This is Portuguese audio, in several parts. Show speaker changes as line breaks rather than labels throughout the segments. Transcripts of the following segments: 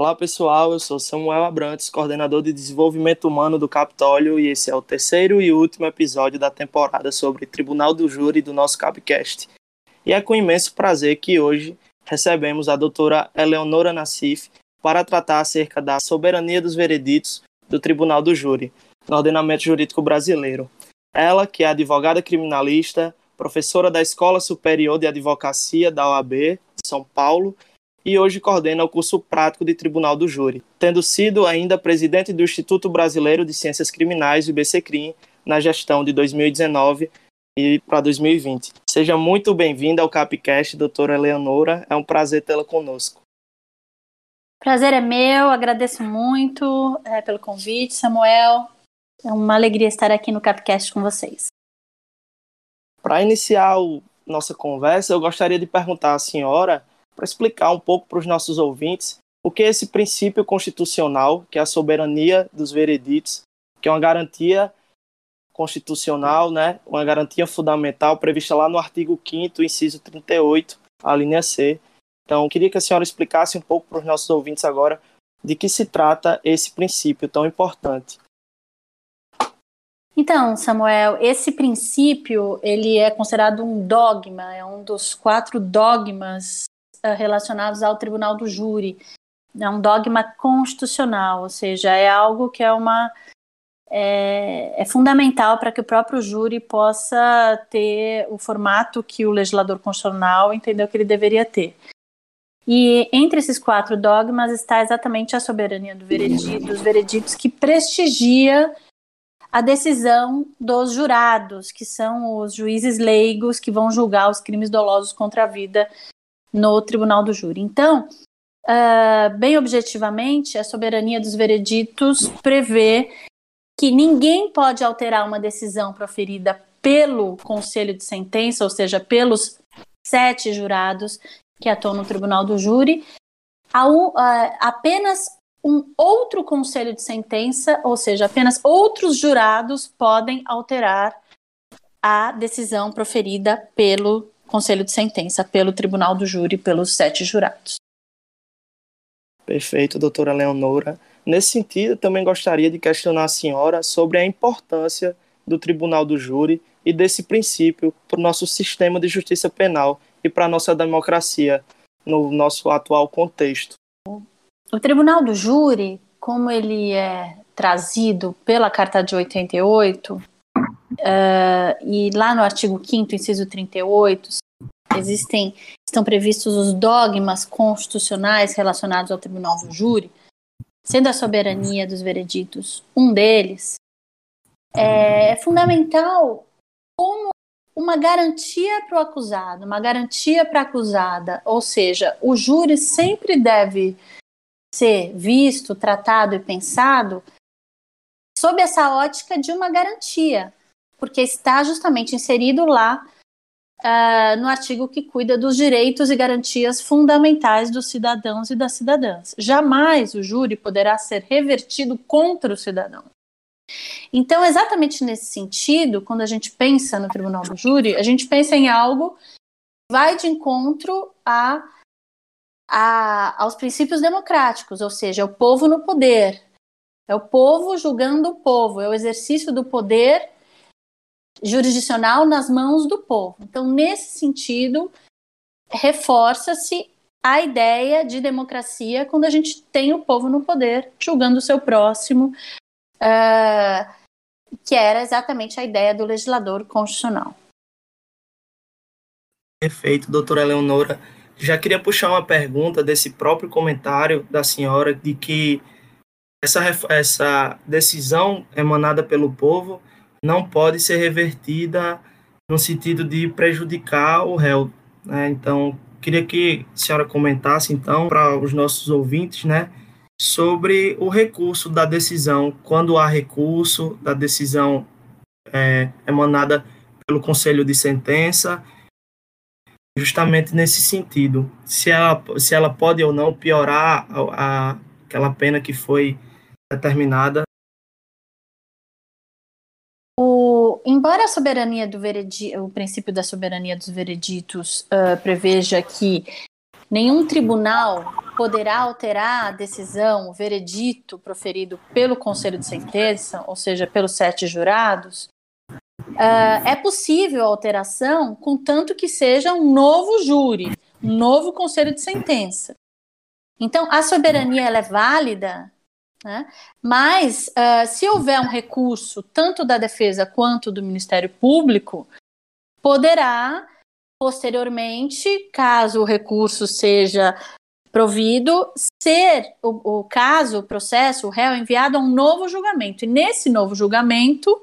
Olá pessoal, eu sou Samuel Abrantes, coordenador de desenvolvimento humano do Capitólio, e esse é o terceiro e último episódio da temporada sobre Tribunal do Júri do nosso Capcast. E é com imenso prazer que hoje recebemos a doutora Eleonora Nassif para tratar acerca da soberania dos vereditos do Tribunal do Júri, no ordenamento jurídico brasileiro. Ela, que é advogada criminalista, professora da Escola Superior de Advocacia da OAB de São Paulo e hoje coordena o curso prático de Tribunal do Júri, tendo sido ainda presidente do Instituto Brasileiro de Ciências Criminais, o IBCCRIM, na gestão de 2019 e para 2020. Seja muito bem-vinda ao Capcast, doutora Eleonora. É um prazer tê-la conosco.
Prazer é meu, agradeço muito é, pelo convite, Samuel. É uma alegria estar aqui no Capcast com vocês.
Para iniciar o, nossa conversa, eu gostaria de perguntar à senhora para explicar um pouco para os nossos ouvintes o que é esse princípio constitucional, que é a soberania dos vereditos, que é uma garantia constitucional, né, uma garantia fundamental prevista lá no artigo 5 inciso 38, a linha C. Então, queria que a senhora explicasse um pouco para os nossos ouvintes agora de que se trata esse princípio tão importante.
Então, Samuel, esse princípio ele é considerado um dogma, é um dos quatro dogmas relacionados ao tribunal do júri. É um dogma constitucional, ou seja, é algo que é uma é, é, fundamental para que o próprio júri possa ter o formato que o legislador constitucional entendeu que ele deveria ter. E entre esses quatro dogmas está exatamente a soberania do veredito, dos vereditos que prestigia a decisão dos jurados, que são os juízes leigos que vão julgar os crimes dolosos contra a vida no tribunal do júri. Então, uh, bem objetivamente, a soberania dos vereditos prevê que ninguém pode alterar uma decisão proferida pelo conselho de sentença, ou seja, pelos sete jurados que atuam no tribunal do júri, um, uh, apenas um outro conselho de sentença, ou seja, apenas outros jurados podem alterar a decisão proferida pelo conselho de sentença pelo tribunal do júri, pelos sete jurados.
Perfeito, doutora Leonora. Nesse sentido, também gostaria de questionar a senhora sobre a importância do tribunal do júri e desse princípio para o nosso sistema de justiça penal e para a nossa democracia no nosso atual contexto.
O tribunal do júri, como ele é trazido pela Carta de 88, Uh, e lá no artigo 5 inciso 38, existem, estão previstos os dogmas constitucionais relacionados ao tribunal do júri, sendo a soberania dos vereditos um deles, é, é fundamental como uma garantia para o acusado, uma garantia para a acusada, ou seja, o júri sempre deve ser visto, tratado e pensado sob essa ótica de uma garantia, porque está justamente inserido lá uh, no artigo que cuida dos direitos e garantias fundamentais dos cidadãos e das cidadãs. Jamais o júri poderá ser revertido contra o cidadão. Então, exatamente nesse sentido, quando a gente pensa no tribunal do júri, a gente pensa em algo que vai de encontro a, a, aos princípios democráticos, ou seja, é o povo no poder, é o povo julgando o povo, é o exercício do poder jurisdicional nas mãos do povo. Então, nesse sentido, reforça-se a ideia de democracia quando a gente tem o povo no poder, julgando o seu próximo, uh, que era exatamente a ideia do legislador constitucional.
Perfeito, doutora Leonora. Já queria puxar uma pergunta desse próprio comentário da senhora de que essa, essa decisão emanada pelo povo não pode ser revertida no sentido de prejudicar o réu. Né? Então, queria que a senhora comentasse, então, para os nossos ouvintes, né, sobre o recurso da decisão, quando há recurso da decisão é, emanada pelo Conselho de Sentença, justamente nesse sentido, se ela, se ela pode ou não piorar a, a aquela pena que foi determinada
embora a soberania do veredito, o princípio da soberania dos vereditos uh, preveja que nenhum tribunal poderá alterar a decisão, o veredito proferido pelo Conselho de Sentença, ou seja, pelos sete jurados, uh, é possível a alteração, contanto que seja um novo júri, um novo Conselho de Sentença. Então, a soberania ela é válida, né? mas uh, se houver um recurso, tanto da defesa quanto do Ministério Público, poderá posteriormente, caso o recurso seja provido, ser o, o caso, o processo, o réu enviado a um novo julgamento. E nesse novo julgamento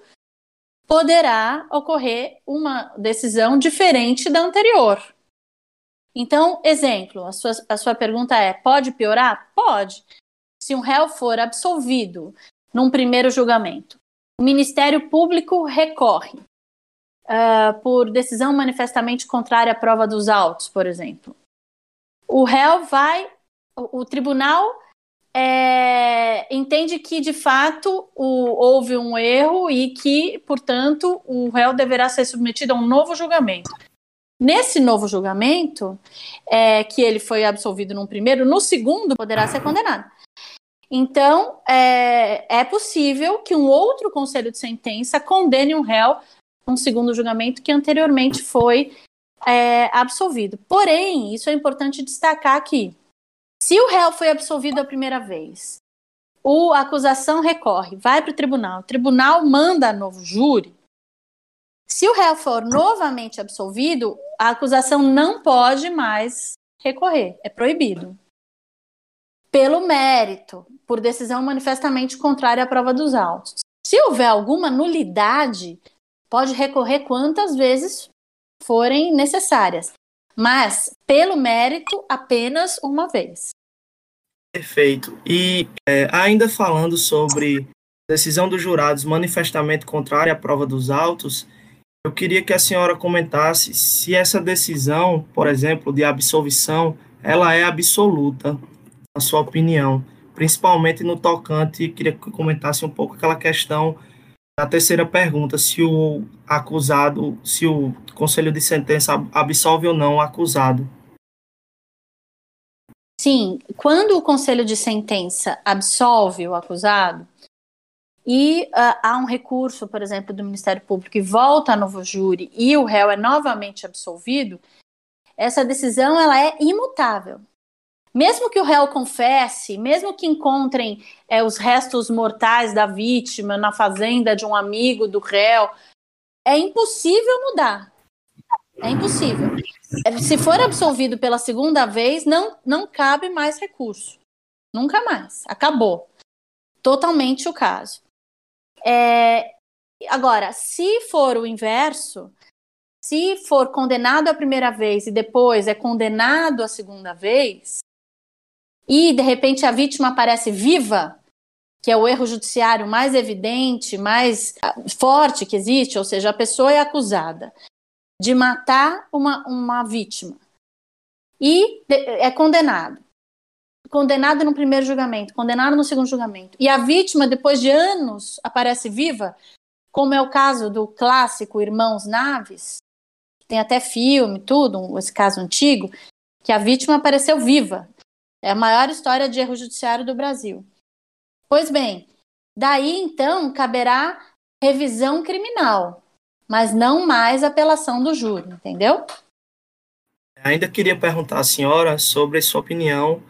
poderá ocorrer uma decisão diferente da anterior. Então, exemplo, a sua, a sua pergunta é: pode piorar? Pode. Se um réu for absolvido num primeiro julgamento, o Ministério Público recorre uh, por decisão manifestamente contrária à prova dos autos, por exemplo. O réu vai, o, o tribunal é, entende que de fato o, houve um erro e que, portanto, o réu deverá ser submetido a um novo julgamento. Nesse novo julgamento, é, que ele foi absolvido num primeiro, no segundo poderá ser condenado. Então, é, é possível que um outro conselho de sentença condene um réu um segundo julgamento que anteriormente foi é, absolvido. Porém, isso é importante destacar aqui. Se o réu foi absolvido a primeira vez, o, a acusação recorre, vai para o tribunal, o tribunal manda novo júri. Se o réu for novamente absolvido, a acusação não pode mais recorrer, é proibido. Pelo mérito, por decisão manifestamente contrária à prova dos autos. Se houver alguma nulidade, pode recorrer quantas vezes forem necessárias, mas pelo mérito apenas uma vez.
Perfeito. E é, ainda falando sobre decisão dos jurados manifestamente contrária à prova dos autos, eu queria que a senhora comentasse se essa decisão, por exemplo, de absolvição, ela é absoluta, na sua opinião, principalmente no tocante, queria que comentasse um pouco aquela questão a terceira pergunta, se o acusado, se o conselho de sentença absolve ou não o acusado.
Sim, quando o conselho de sentença absolve o acusado e uh, há um recurso, por exemplo, do Ministério Público e volta a novo júri e o réu é novamente absolvido, essa decisão ela é imutável. Mesmo que o réu confesse, mesmo que encontrem é, os restos mortais da vítima na fazenda de um amigo do réu, é impossível mudar. É impossível. É, se for absolvido pela segunda vez, não, não cabe mais recurso. Nunca mais. Acabou. Totalmente o caso. É, agora, se for o inverso, se for condenado a primeira vez e depois é condenado a segunda vez, e de repente a vítima aparece viva, que é o erro judiciário mais evidente, mais ah, forte que existe, ou seja, a pessoa é acusada de matar uma, uma vítima e é condenado. Condenado no primeiro julgamento, condenado no segundo julgamento. E a vítima, depois de anos, aparece viva, como é o caso do clássico Irmãos Naves, tem até filme, tudo, esse caso antigo, que a vítima apareceu viva. É a maior história de erro judiciário do Brasil. Pois bem, daí então caberá revisão criminal, mas não mais apelação do júri, entendeu?
Ainda queria perguntar à senhora sobre sua opinião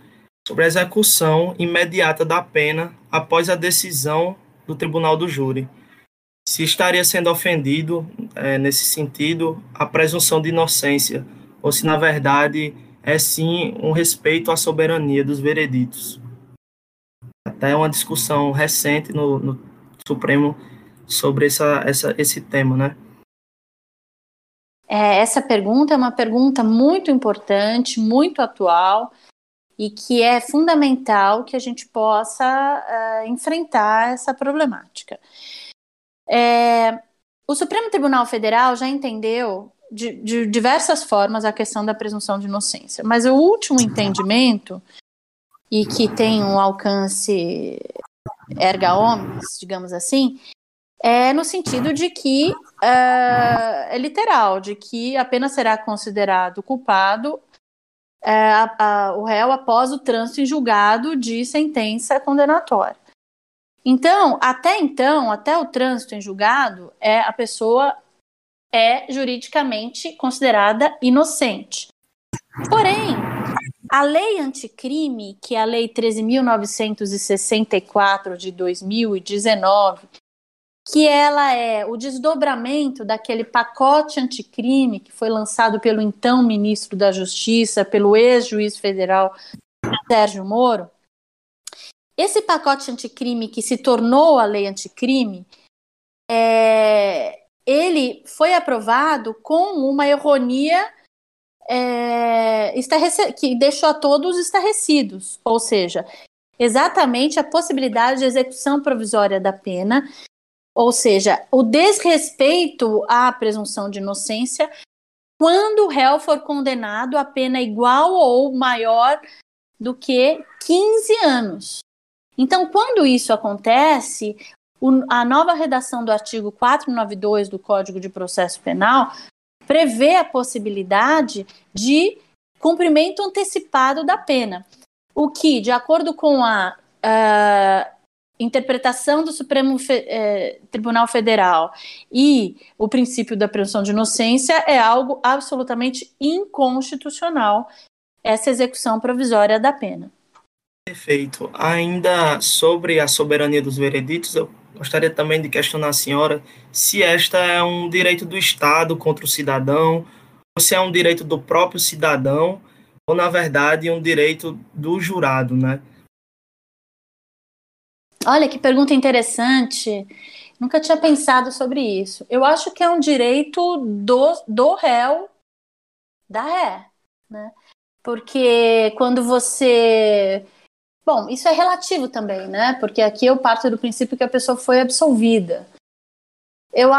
sobre a execução imediata da pena após a decisão do tribunal do júri. Se estaria sendo ofendido, é, nesse sentido, a presunção de inocência, ou se, na verdade, é sim um respeito à soberania dos vereditos. Até uma discussão recente no, no Supremo sobre essa, essa, esse tema, né?
É, essa pergunta é uma pergunta muito importante, muito atual e que é fundamental que a gente possa uh, enfrentar essa problemática. É, o Supremo Tribunal Federal já entendeu de, de diversas formas a questão da presunção de inocência. Mas o último entendimento, e que tem um alcance erga omnes, digamos assim, é no sentido de que uh, é literal, de que apenas será considerado culpado a, o réu após o trânsito em julgado de sentença condenatória. Então, até então, até o trânsito em julgado, é a pessoa é juridicamente considerada inocente. Porém, a lei anticrime, que é a lei 13.964 de 2019, que ela é o desdobramento daquele pacote anticrime que foi lançado pelo então ministro da Justiça, pelo ex-juiz federal Sérgio Moro, esse pacote anticrime que se tornou a lei anticrime, é, ele foi aprovado com uma erronia é, que deixou a todos estarrecidos, ou seja, exatamente a possibilidade de execução provisória da pena, ou seja, o desrespeito à presunção de inocência quando o réu for condenado a pena igual ou maior do que 15 anos. Então, quando isso acontece, o, a nova redação do artigo 492 do Código de Processo Penal prevê a possibilidade de cumprimento antecipado da pena, o que, de acordo com a uh, interpretação do Supremo Fe eh, Tribunal Federal e o princípio da presunção de inocência, é algo absolutamente inconstitucional essa execução provisória da pena.
Perfeito. Ainda sobre a soberania dos vereditos, eu gostaria também de questionar a senhora se esta é um direito do Estado contra o cidadão, ou se é um direito do próprio cidadão, ou na verdade um direito do jurado, né?
Olha que pergunta interessante. Nunca tinha pensado sobre isso. Eu acho que é um direito do, do réu, da ré, né? Porque quando você Bom, isso é relativo também, né? Porque aqui eu parto do princípio que a pessoa foi absolvida. Eu,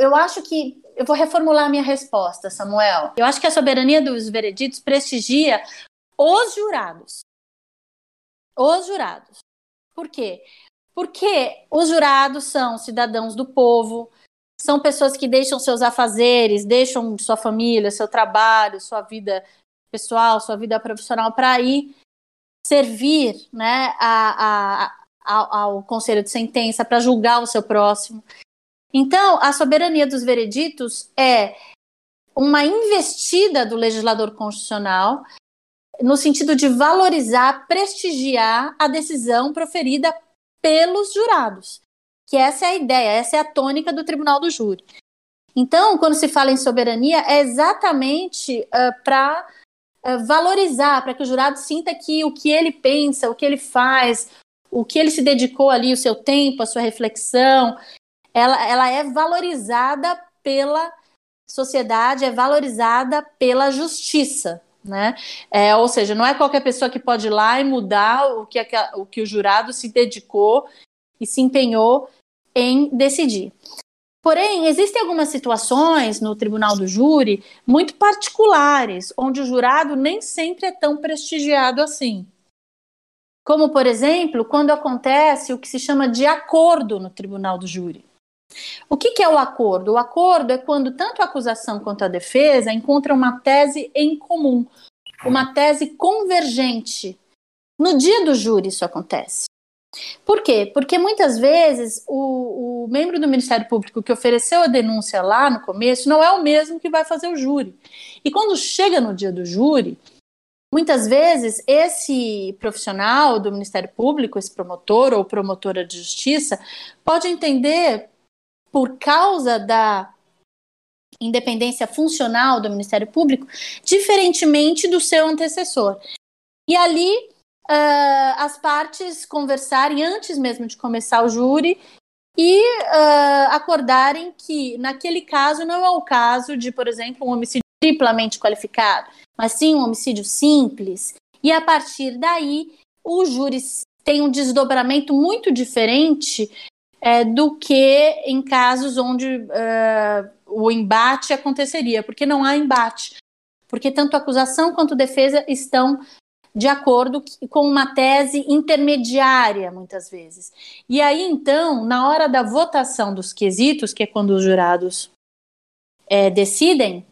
eu acho que. Eu vou reformular a minha resposta, Samuel. Eu acho que a soberania dos vereditos prestigia os jurados. Os jurados. Por quê? Porque os jurados são cidadãos do povo, são pessoas que deixam seus afazeres, deixam sua família, seu trabalho, sua vida pessoal, sua vida profissional para ir servir né, a, a, ao, ao conselho de sentença para julgar o seu próximo. Então, a soberania dos vereditos é uma investida do legislador constitucional no sentido de valorizar, prestigiar a decisão proferida pelos jurados. Que essa é a ideia, essa é a tônica do tribunal do júri. Então, quando se fala em soberania, é exatamente uh, para valorizar, para que o jurado sinta que o que ele pensa, o que ele faz, o que ele se dedicou ali, o seu tempo, a sua reflexão, ela, ela é valorizada pela sociedade, é valorizada pela justiça. Né? É, ou seja, não é qualquer pessoa que pode ir lá e mudar o que, o que o jurado se dedicou e se empenhou em decidir. Porém, existem algumas situações no tribunal do júri muito particulares, onde o jurado nem sempre é tão prestigiado assim. Como, por exemplo, quando acontece o que se chama de acordo no tribunal do júri. O que, que é o acordo? O acordo é quando tanto a acusação quanto a defesa encontram uma tese em comum, uma tese convergente. No dia do júri isso acontece. Por quê? Porque muitas vezes o, o, membro do Ministério Público que ofereceu a denúncia lá no começo não é o mesmo que vai fazer o júri. E quando chega no dia do júri, muitas vezes esse profissional do Ministério Público, esse promotor ou promotora de justiça, pode entender, por causa da independência funcional do Ministério Público, diferentemente do seu antecessor. E ali uh, as partes conversarem antes mesmo de começar o júri e uh, acordarem que, naquele caso, não é o caso de, por exemplo, um homicídio triplamente qualificado, mas sim um homicídio simples. E a partir daí, o júri tem um desdobramento muito diferente é, do que em casos onde uh, o embate aconteceria, porque não há embate. Porque tanto acusação quanto defesa estão de acordo com uma tese intermediária, muitas vezes. E aí, então, na hora da votação dos quesitos, que é quando os jurados é, decidem,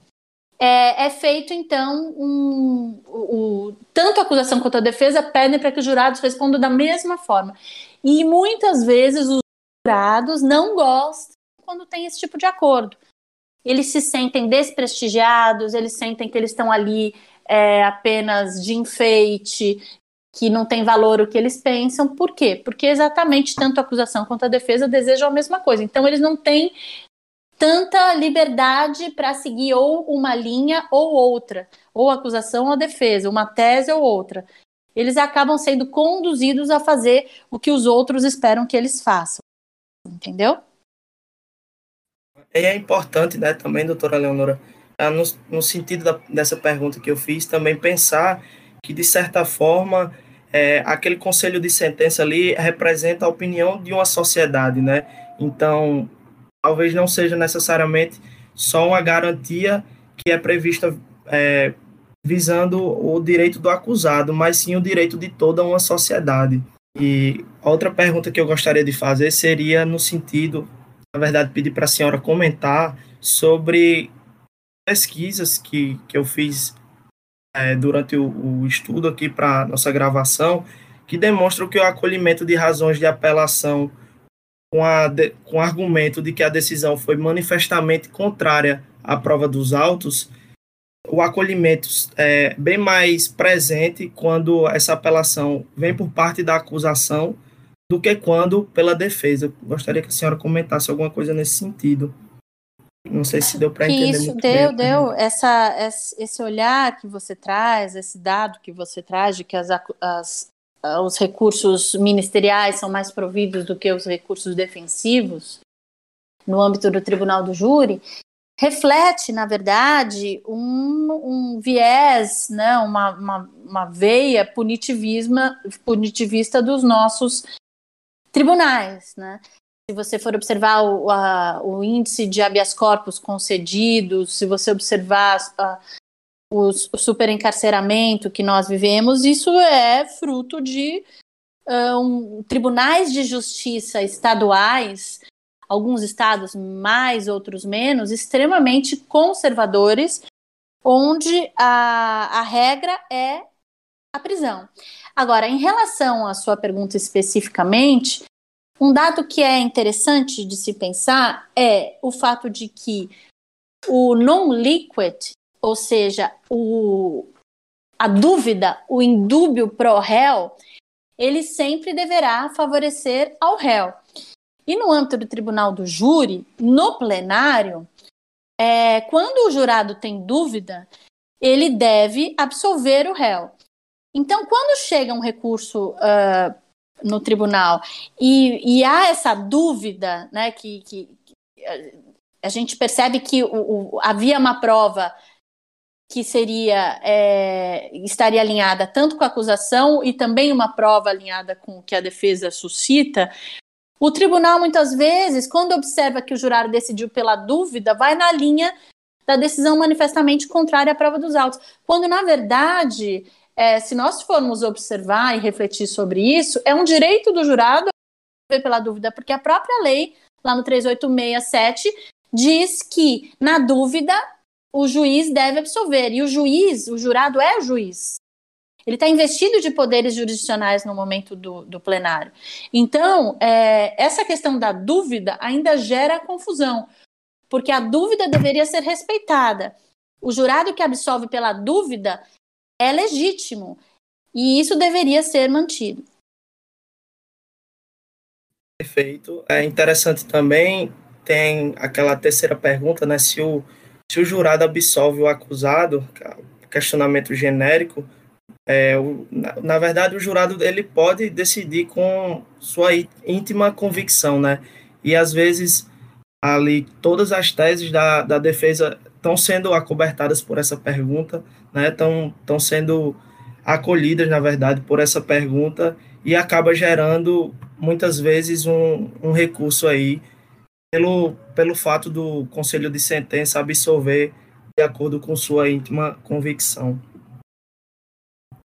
é, é feito então um, o, tanto a acusação quanto a defesa pedem para que os jurados respondam da mesma forma. E muitas vezes os jurados não gostam quando tem esse tipo de acordo. Eles se sentem desprestigiados, eles sentem que eles estão ali é, apenas de enfeite, que não tem valor o que eles pensam. Por quê? Porque exatamente tanto a acusação quanto a defesa desejam a mesma coisa. Então eles não têm tanta liberdade para seguir ou uma linha ou outra, ou acusação ou defesa, uma tese ou outra. Eles acabam sendo conduzidos a fazer o que os outros esperam que eles façam. Entendeu?
E é importante, né, também, doutora Leonora, no, no sentido da, dessa pergunta que eu fiz, também pensar que, de certa forma, é, aquele conselho de sentença ali representa a opinião de uma sociedade, né? Então, talvez não seja necessariamente só uma garantia que é prevista é, visando o direito do acusado, mas sim o direito de toda uma sociedade. E outra pergunta que eu gostaria de fazer seria no sentido, na verdade, pedir para a senhora comentar sobre pesquisas que, que eu fiz é, durante o, o, estudo aqui para nossa gravação, que demonstram que o acolhimento de razões de apelação com, a, de, com argumento de que a decisão foi manifestamente contrária à prova dos autos, o acolhimento é bem mais presente quando essa apelação vem por parte da acusação do que quando pela defesa. Gostaria que a senhora comentasse alguma coisa nesse sentido. Não sei se deu para entender.
Isso, deu, bem, deu. Essa, esse olhar que você traz, esse dado que você traz de que as, as, os recursos ministeriais são mais providos do que os recursos defensivos no âmbito do tribunal do júri, reflete, na verdade, um, um viés, né, uma, uma, uma veia punitivista dos nossos tribunais. Né? Se você for observar o, a, o índice de habeas corpus concedidos, se você observar a, o, o superencarceramento que nós vivemos, isso é fruto de um, tribunais de justiça estaduais, alguns estados mais, outros menos, extremamente conservadores, onde a, a regra é a prisão. Agora, em relação à sua pergunta especificamente, um dado que é interessante de se pensar é o fato de que o non-liquid ou seja, o, a dúvida, o indúbio pro réu, ele sempre deverá favorecer ao réu. E no âmbito do tribunal do júri, no plenário, é, quando o jurado tem dúvida, ele deve absolver o réu. Então, quando chega um recurso uh, no tribunal. E, e, há essa dúvida, né, que, que, a gente percebe que o, o, havia uma prova que seria é, estaria alinhada tanto com a acusação e também uma prova alinhada com o que a defesa suscita, o tribunal muitas vezes, quando observa que o jurado decidiu pela dúvida, vai na linha da decisão manifestamente contrária à prova dos autos, quando na verdade, é, se nós formos observar e refletir sobre isso, é um direito do jurado pela dúvida, porque a própria lei lá no 3867 diz que na dúvida o juiz deve absolver. E o juiz, o jurado é o juiz. Ele está investido de poderes jurisdicionais no momento do, do plenário. Então, é, essa questão da dúvida ainda gera confusão, porque a dúvida deveria ser respeitada. O jurado que absolve pela dúvida é legítimo, e isso deveria ser mantido.
Perfeito. É interessante também, tem aquela terceira pergunta, né? Se o se o jurado absolve o acusado, é questionamento genérico, é, o, na, na, verdade o jurado ele pode decidir com sua íntima convicção, né? E às vezes ali todas as teses da, da defesa estão sendo acobertadas por essa pergunta, né? Estão estão sendo acolhidas na verdade por essa pergunta e acaba gerando muitas vezes um, um recurso aí pelo, pelo fato do conselho de sentença absolver de acordo com sua íntima convicção.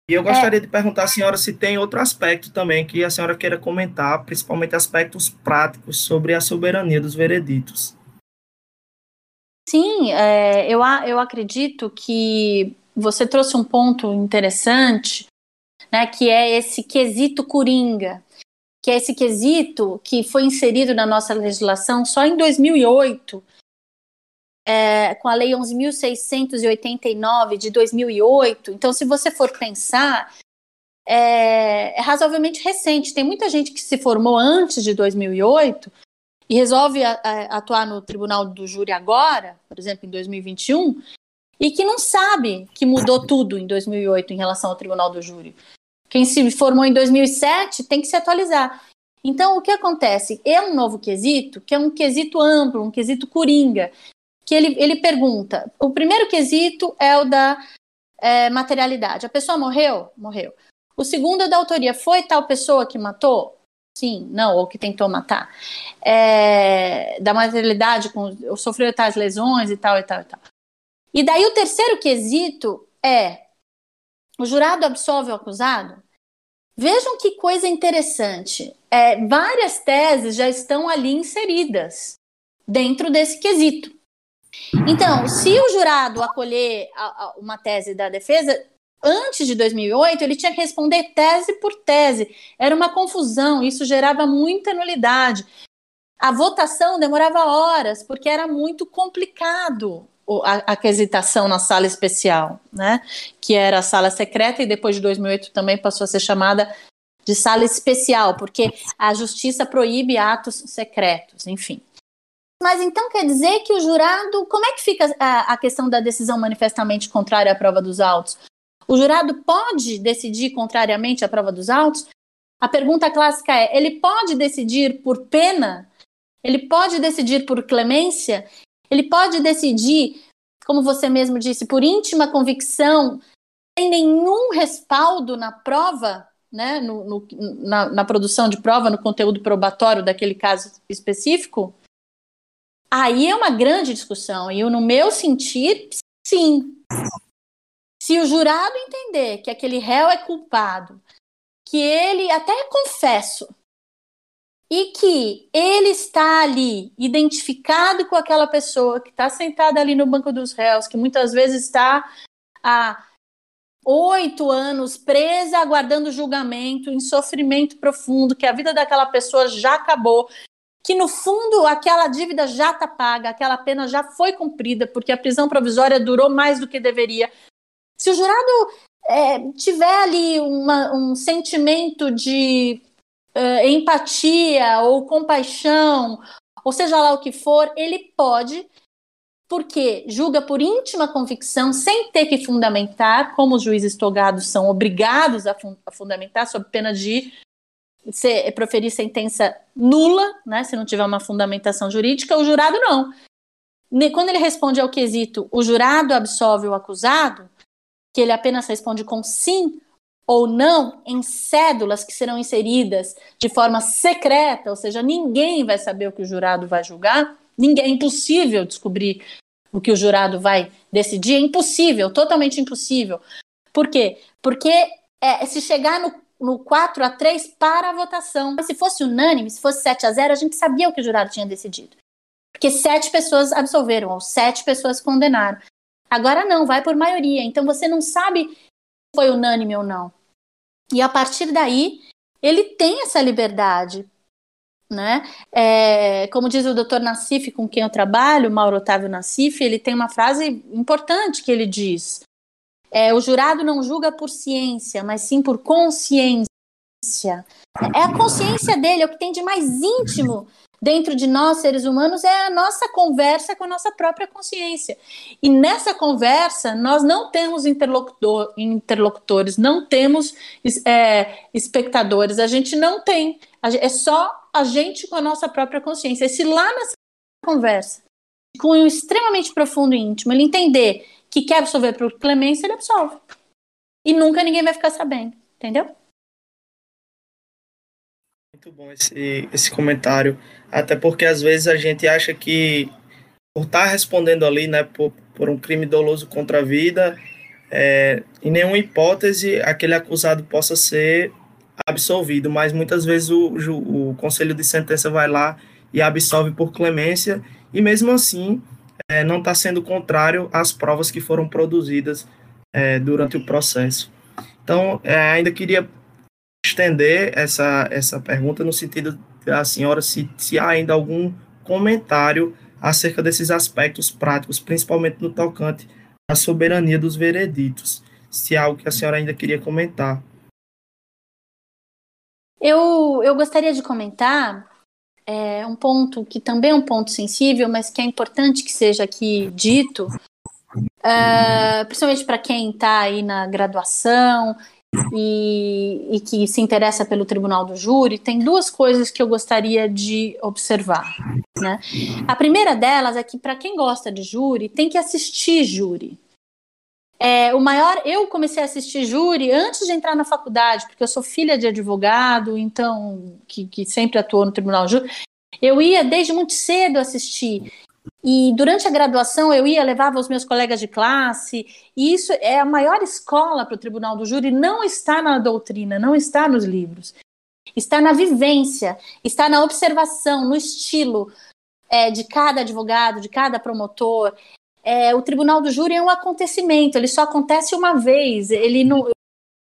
E eu gostaria é. de perguntar à senhora se tem outro aspecto também que a senhora queira comentar, principalmente aspectos práticos sobre a soberania dos vereditos.
Sim, é, eu, eu acredito que você trouxe um ponto interessante, né, que é esse quesito coringa, que é esse quesito que foi inserido na nossa legislação só em 2008, é, com a Lei 11.689 de 2008. Então, se você for pensar, é, é, razoavelmente recente. Tem muita gente que se formou antes de 2008 e resolve a, a, atuar no Tribunal do Júri agora, por exemplo, em 2021, e que não sabe que mudou tudo em 2008 em relação ao Tribunal do Júri. Quem se formou em 2007 tem que se atualizar. Então, o que acontece? É um novo quesito, que é um quesito amplo, um quesito coringa, que ele, ele pergunta: o primeiro quesito é o da é, materialidade. A pessoa morreu? Morreu. O segundo é da autoria. Foi tal pessoa que matou? Sim, não, ou que tentou matar. É, da materialidade, com, sofreu tais lesões e tal, e tal, e tal. E daí o terceiro quesito é: o jurado absolve o acusado? Vejam que coisa interessante. É, várias teses já estão ali inseridas dentro desse quesito. Então, se o jurado acolher a, a, uma tese da defesa, antes de 2008, ele tinha que responder tese por tese. Era uma confusão, isso gerava muita nulidade. A votação demorava horas, porque era muito complicado a aquisitação na sala especial, né? Que era a sala secreta e depois de 2008 também passou a ser chamada de sala especial, porque a justiça proíbe atos secretos, enfim. Mas então quer dizer que o jurado, como é que fica a, a questão da decisão manifestamente contrária à prova dos autos? O jurado pode decidir contrariamente à prova dos autos? A pergunta clássica é: ele pode decidir por pena? Ele pode decidir por clemência? Ele pode decidir, como você mesmo disse, por íntima convicção, sem nenhum respaldo na prova, né, no, no, na, na produção de prova, no conteúdo probatório daquele caso específico? Aí é uma grande discussão. E no meu sentir, sim. Se o jurado entender que aquele réu é culpado, que ele até confesso, e que ele está ali identificado com aquela pessoa que está sentada ali no banco dos réus, que muitas vezes está há oito anos presa, aguardando julgamento, em sofrimento profundo, que a vida daquela pessoa já acabou, que no fundo aquela dívida já está paga, aquela pena já foi cumprida, porque a prisão provisória durou mais do que deveria. Se o jurado é, tiver ali uma, um sentimento de uh, empatia ou compaixão, ou seja lá o que for, ele pode, porque julga por íntima convicção, sem ter que fundamentar, como os juízes togados são obrigados a, fun a fundamentar, sob pena de ser, proferir sentença nula, né, se não tiver uma fundamentação jurídica, o jurado não. Quando ele responde ao quesito, o jurado absolve o acusado, que ele apenas responde com sim ou não em cédulas que serão inseridas de forma secreta, ou seja, ninguém vai saber o que o jurado vai julgar, ninguém, é impossível descobrir o que o jurado vai decidir, é impossível, totalmente impossível. Por quê? Porque é, se chegar no, no 4 a 3 para a votação, se fosse unânime, se fosse 7 a 0, a gente sabia o que o jurado tinha decidido. Porque sete pessoas absolveram, ou sete pessoas condenaram. Agora não, vai por maioria. Então você não sabe se foi unânime ou não. E a partir daí, ele tem essa liberdade. Né? É, como diz o Dr. Nassif, com quem eu trabalho, Mauro Otávio Nassif, ele tem uma frase importante que ele diz: é, o jurado não julga por ciência, mas sim por consciência. É a consciência dele, é o que tem de mais íntimo dentro de nós, seres humanos, é a nossa conversa com a nossa própria consciência. E nessa conversa, nós não temos interlocutor, interlocutores, não temos é, espectadores, a gente não tem. É só a gente com a nossa própria consciência. E se lá nessa conversa, com um extremamente profundo e íntimo, ele entender que quer absolver por clemência, ele absolve. E nunca ninguém vai ficar sabendo, entendeu?
Muito bom esse, esse comentário. Até porque às vezes a gente acha que por estar tá respondendo ali, né, por, por um crime doloso contra a vida, é, em nenhuma hipótese aquele acusado possa ser absolvido, mas muitas vezes o, o, o conselho de sentença vai lá e absolve por clemência, e mesmo assim é, não está sendo contrário às provas que foram produzidas é, durante o processo. Então, é, ainda queria estender essa, essa pergunta no sentido da senhora se, se há ainda algum comentário acerca desses aspectos práticos, principalmente no tocante à soberania dos vereditos. Se há algo que a senhora ainda queria comentar.
Eu, eu gostaria de comentar é, um ponto que também é um ponto sensível, mas que é importante que seja aqui dito, é, principalmente para quem está aí na graduação e, e, que se interessa pelo tribunal do júri, tem duas coisas que eu gostaria de observar. Né? A primeira delas é que, para quem gosta de júri, tem que assistir júri. É, o maior, eu comecei a assistir júri antes de entrar na faculdade, porque eu sou filha de advogado, então, que, que sempre atuou no tribunal júri. Eu ia desde muito cedo assistir. E durante a graduação eu ia, levava os meus colegas de classe, e isso é a maior escola para o tribunal do júri, não está na doutrina, não está nos livros. Está na vivência, está na observação, no estilo é, de cada advogado, de cada promotor. É, o tribunal do júri é um acontecimento, ele só acontece uma vez. Ele não,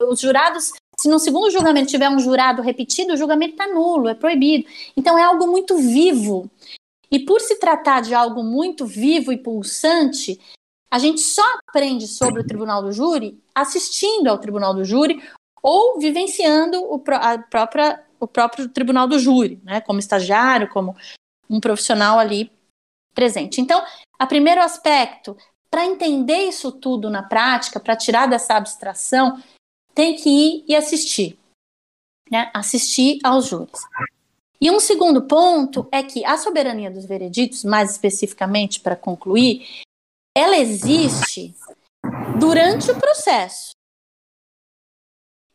os jurados, se no segundo julgamento tiver um jurado repetido, o julgamento está nulo, é proibido. Então é algo muito vivo. E por se tratar de algo muito vivo e pulsante, a gente só aprende sobre o tribunal do júri assistindo ao tribunal do júri ou vivenciando o, a própria, o próprio tribunal do júri, né, como estagiário, como um profissional ali presente. Então, o primeiro aspecto, para entender isso tudo na prática, para tirar dessa abstração, tem que ir e assistir, né, assistir aos júris. E um segundo ponto é que a soberania dos vereditos, mais especificamente para concluir, ela existe durante o processo.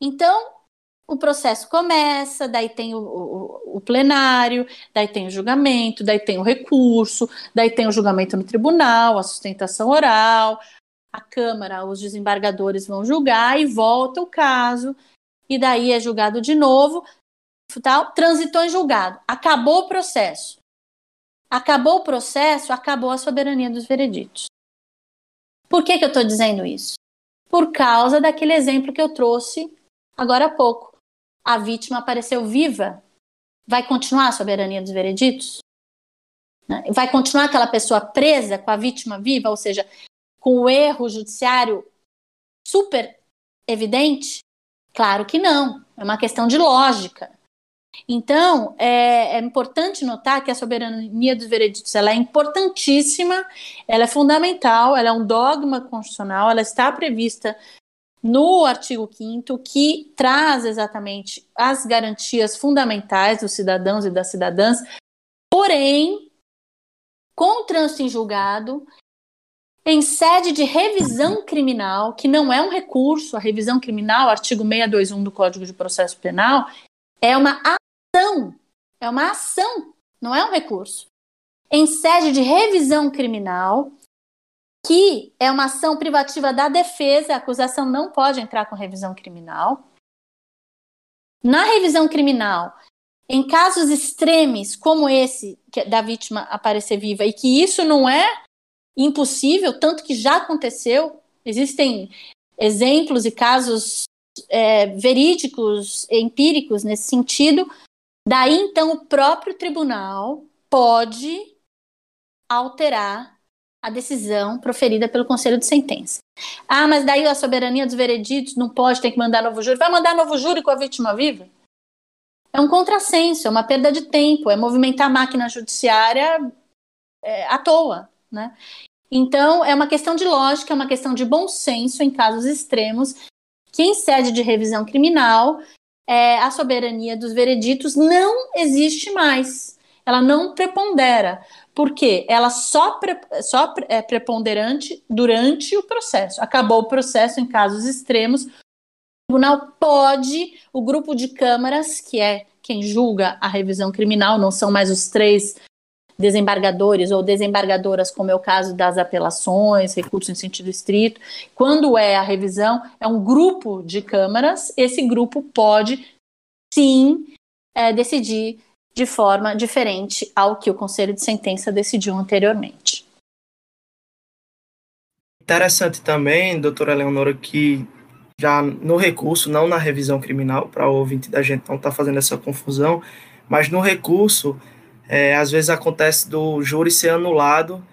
Então, o processo começa, daí tem o, o, o, plenário, daí tem o julgamento, daí tem o recurso, daí tem o julgamento no tribunal, a sustentação oral, a Câmara, os desembargadores vão julgar e volta o caso, e daí é julgado de novo, tal, transitou em julgado. Acabou o processo. Acabou o processo, acabou a soberania dos vereditos. Por que, que eu estou dizendo isso? Por causa daquele exemplo que eu trouxe agora há pouco. A vítima apareceu viva. Vai continuar a soberania dos vereditos? Né? Vai continuar aquela pessoa presa com a vítima viva, ou seja, com o erro judiciário super evidente? Claro que não. É uma questão de lógica. Então, é, é, importante notar que a soberania dos vereditos ela é importantíssima, ela é fundamental, ela é um dogma constitucional, ela está prevista no artigo 5 que traz exatamente as garantias fundamentais dos cidadãos e das cidadãs, porém, com trânsito em julgado, em sede de revisão criminal, que não é um recurso, a revisão criminal, artigo 621 do Código de Processo Penal, é uma ação, é uma ação, não é um recurso. Em sede de revisão criminal, que é uma ação privativa da defesa, a acusação não pode entrar com revisão criminal. Na revisão criminal, em casos extremos como esse da vítima aparecer viva e que isso não é impossível, tanto que já aconteceu, existem exemplos e casos é, verídicos, empíricos nesse sentido, Daí, então, o próprio tribunal pode alterar a decisão proferida pelo conselho de sentença. Ah, mas daí a soberania dos vereditos não pode, tem que mandar novo júri. Vai mandar novo júri com a vítima viva? É um contrassenso, é uma perda de tempo, é movimentar a máquina judiciária é, à toa, né? Então, é uma questão de lógica, é uma questão de bom senso em casos extremos, que em sede de revisão criminal é, a soberania dos vereditos não existe mais. Ela não prepondera. Por quê? Ela só, pre, só é preponderante durante o processo. Acabou o processo em casos extremos. O tribunal pode, o grupo de câmaras, que é quem julga a revisão criminal, não são mais os três desembargadores ou desembargadoras, como é o caso das apelações, recursos em sentido estrito. Quando é a revisão, é um grupo de câmaras, esse grupo pode sim é, decidir de forma diferente ao que o Conselho de Sentença decidiu anteriormente.
Interessante também, doutora Leonora, que já no recurso, não na revisão criminal, para o ouvinte da gente não estar tá fazendo essa confusão, mas no recurso, é, às vezes acontece do júri ser anulado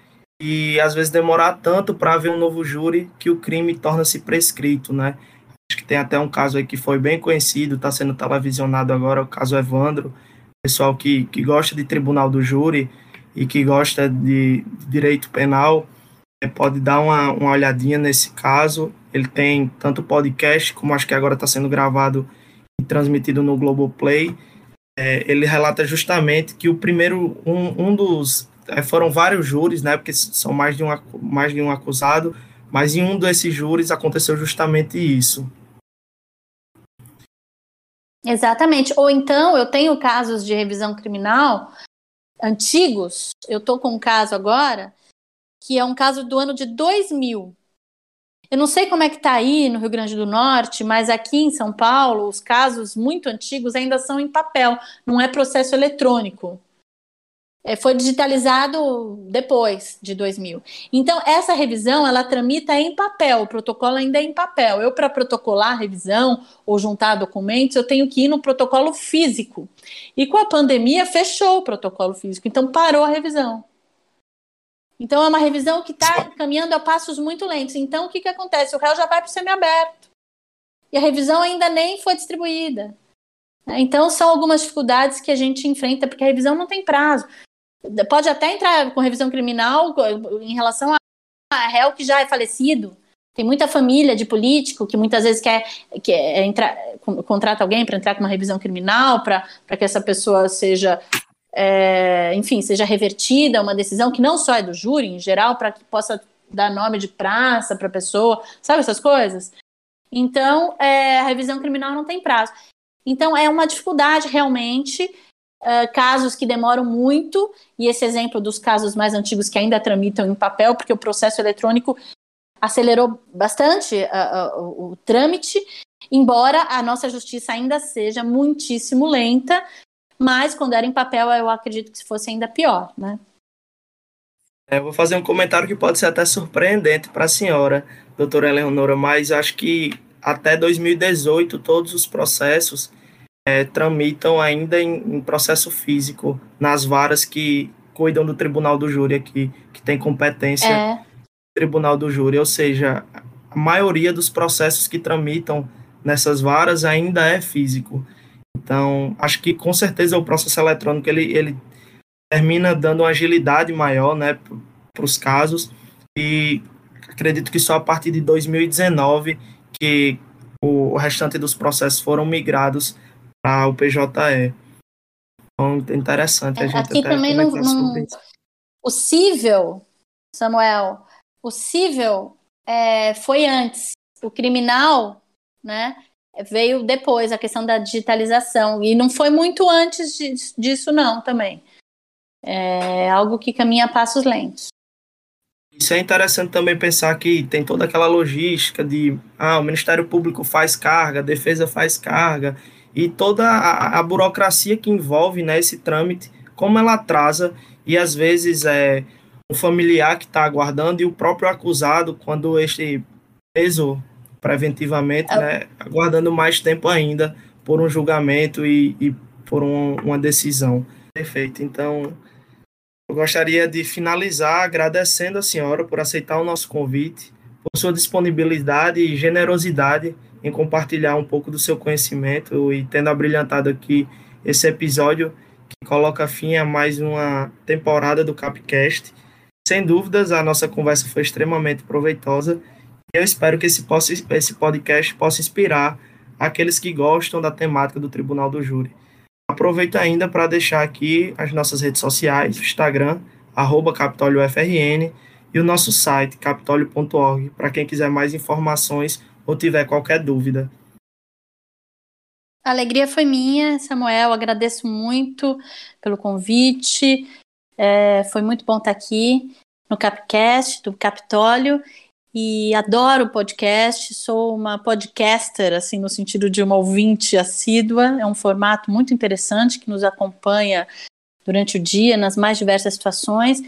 e às vezes demorar tanto para haver um novo júri que o crime torna-se prescrito, né? Acho que tem até um caso aí que foi bem conhecido, está sendo televisionado agora, o caso Evandro, pessoal que, que gosta de tribunal do júri e que gosta de, direito penal, é, pode dar uma, uma olhadinha nesse caso. Ele tem tanto podcast, como acho que agora está sendo gravado e transmitido no Globoplay. É, ele relata justamente que o primeiro, um, um dos é, foram vários júris, né? Porque são mais de um, mais de um acusado, mas em um desses júris aconteceu justamente isso.
Exatamente. Ou então eu tenho casos de revisão criminal antigos. Eu estou com um caso agora que é um caso do ano de 2000. Eu não sei como é que está aí no Rio Grande do Norte, mas aqui em São Paulo os casos muito antigos ainda são em papel, não é processo eletrônico é, foi digitalizado depois de 2000. Então, essa revisão, ela tramita em papel, o protocolo ainda é em papel. Eu, para protocolar a revisão ou juntar documentos, eu tenho que ir no protocolo físico. E com a pandemia, fechou o protocolo físico, então parou a revisão. Então, é uma revisão que está caminhando a passos muito lentos. Então, o que, que acontece? O réu já vai para o semiaberto. E a revisão ainda nem foi distribuída. Então, são algumas dificuldades que a gente enfrenta, porque a revisão não tem prazo pode até entrar com revisão criminal em relação a réu que já é falecido. Tem muita família de político que muitas vezes quer, quer entrar, contrata alguém para entrar com uma revisão criminal, para que essa pessoa seja, é, enfim, seja revertida uma decisão que não só é do júri, em geral, para que possa dar nome de praça para a pessoa, sabe essas coisas? Então, é, a revisão criminal não tem prazo. Então, é uma dificuldade realmente uh, casos que demoram muito, e esse exemplo dos casos mais antigos que ainda tramitam em papel, porque o processo eletrônico acelerou bastante uh, uh, o trâmite, embora a nossa justiça ainda seja muitíssimo lenta, mas quando era em papel eu acredito que fosse ainda pior, né?
É, eu vou fazer um comentário que pode ser até surpreendente para a senhora, doutora Eleonora, mas acho que até 2018 todos os processos é, tramitam ainda em, em, processo físico nas varas que cuidam do tribunal do júri aqui, que tem competência é. tribunal do júri, ou seja, a maioria dos processos que tramitam nessas varas ainda é físico. Então, acho que com certeza o processo eletrônico ele, ele termina dando uma agilidade maior né, para os casos e acredito que só a partir de 2019 que o restante dos processos foram migrados para o PJE. Então, interessante a é, gente
Aqui também não, não... O cível, Samuel, o cível é, foi antes. O criminal, né, veio depois, a questão da digitalização. E não foi muito antes disso, não, também. É algo que caminha a passos lentos.
Isso é interessante também pensar que tem toda aquela logística de ah, o Ministério Público faz carga, a defesa faz carga, e toda a, a burocracia que envolve né, esse trâmite, como ela atrasa, e às vezes é o familiar que está aguardando e o próprio acusado, quando este preso preventivamente, é. né, aguardando mais tempo ainda por um julgamento e, e por um, uma decisão. Perfeito. Então, eu gostaria de finalizar agradecendo a senhora por aceitar o nosso convite, por sua disponibilidade e generosidade em compartilhar um pouco do seu conhecimento e tendo abrilhantado aqui esse episódio que coloca fim a mais uma temporada do Capcast. Sem dúvidas, a nossa conversa foi extremamente proveitosa eu espero que esse, possa, esse podcast possa inspirar aqueles que gostam da temática do Tribunal do Júri. Aproveito ainda para deixar aqui as nossas redes sociais, Instagram, arroba CapitólioFRN, e o nosso site, capitólio.org, para quem quiser mais informações ou tiver qualquer dúvida.
A alegria foi minha, Samuel. Agradeço muito pelo convite. É, foi muito bom estar aqui no Capcast do Capitólio e adoro podcast. Sou uma podcaster, assim, no sentido de uma ouvinte assídua. É um formato muito interessante que nos acompanha durante o dia nas mais diversas situações.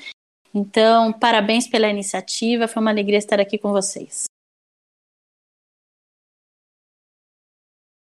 Então, parabéns pela iniciativa, foi uma alegria estar aqui com vocês.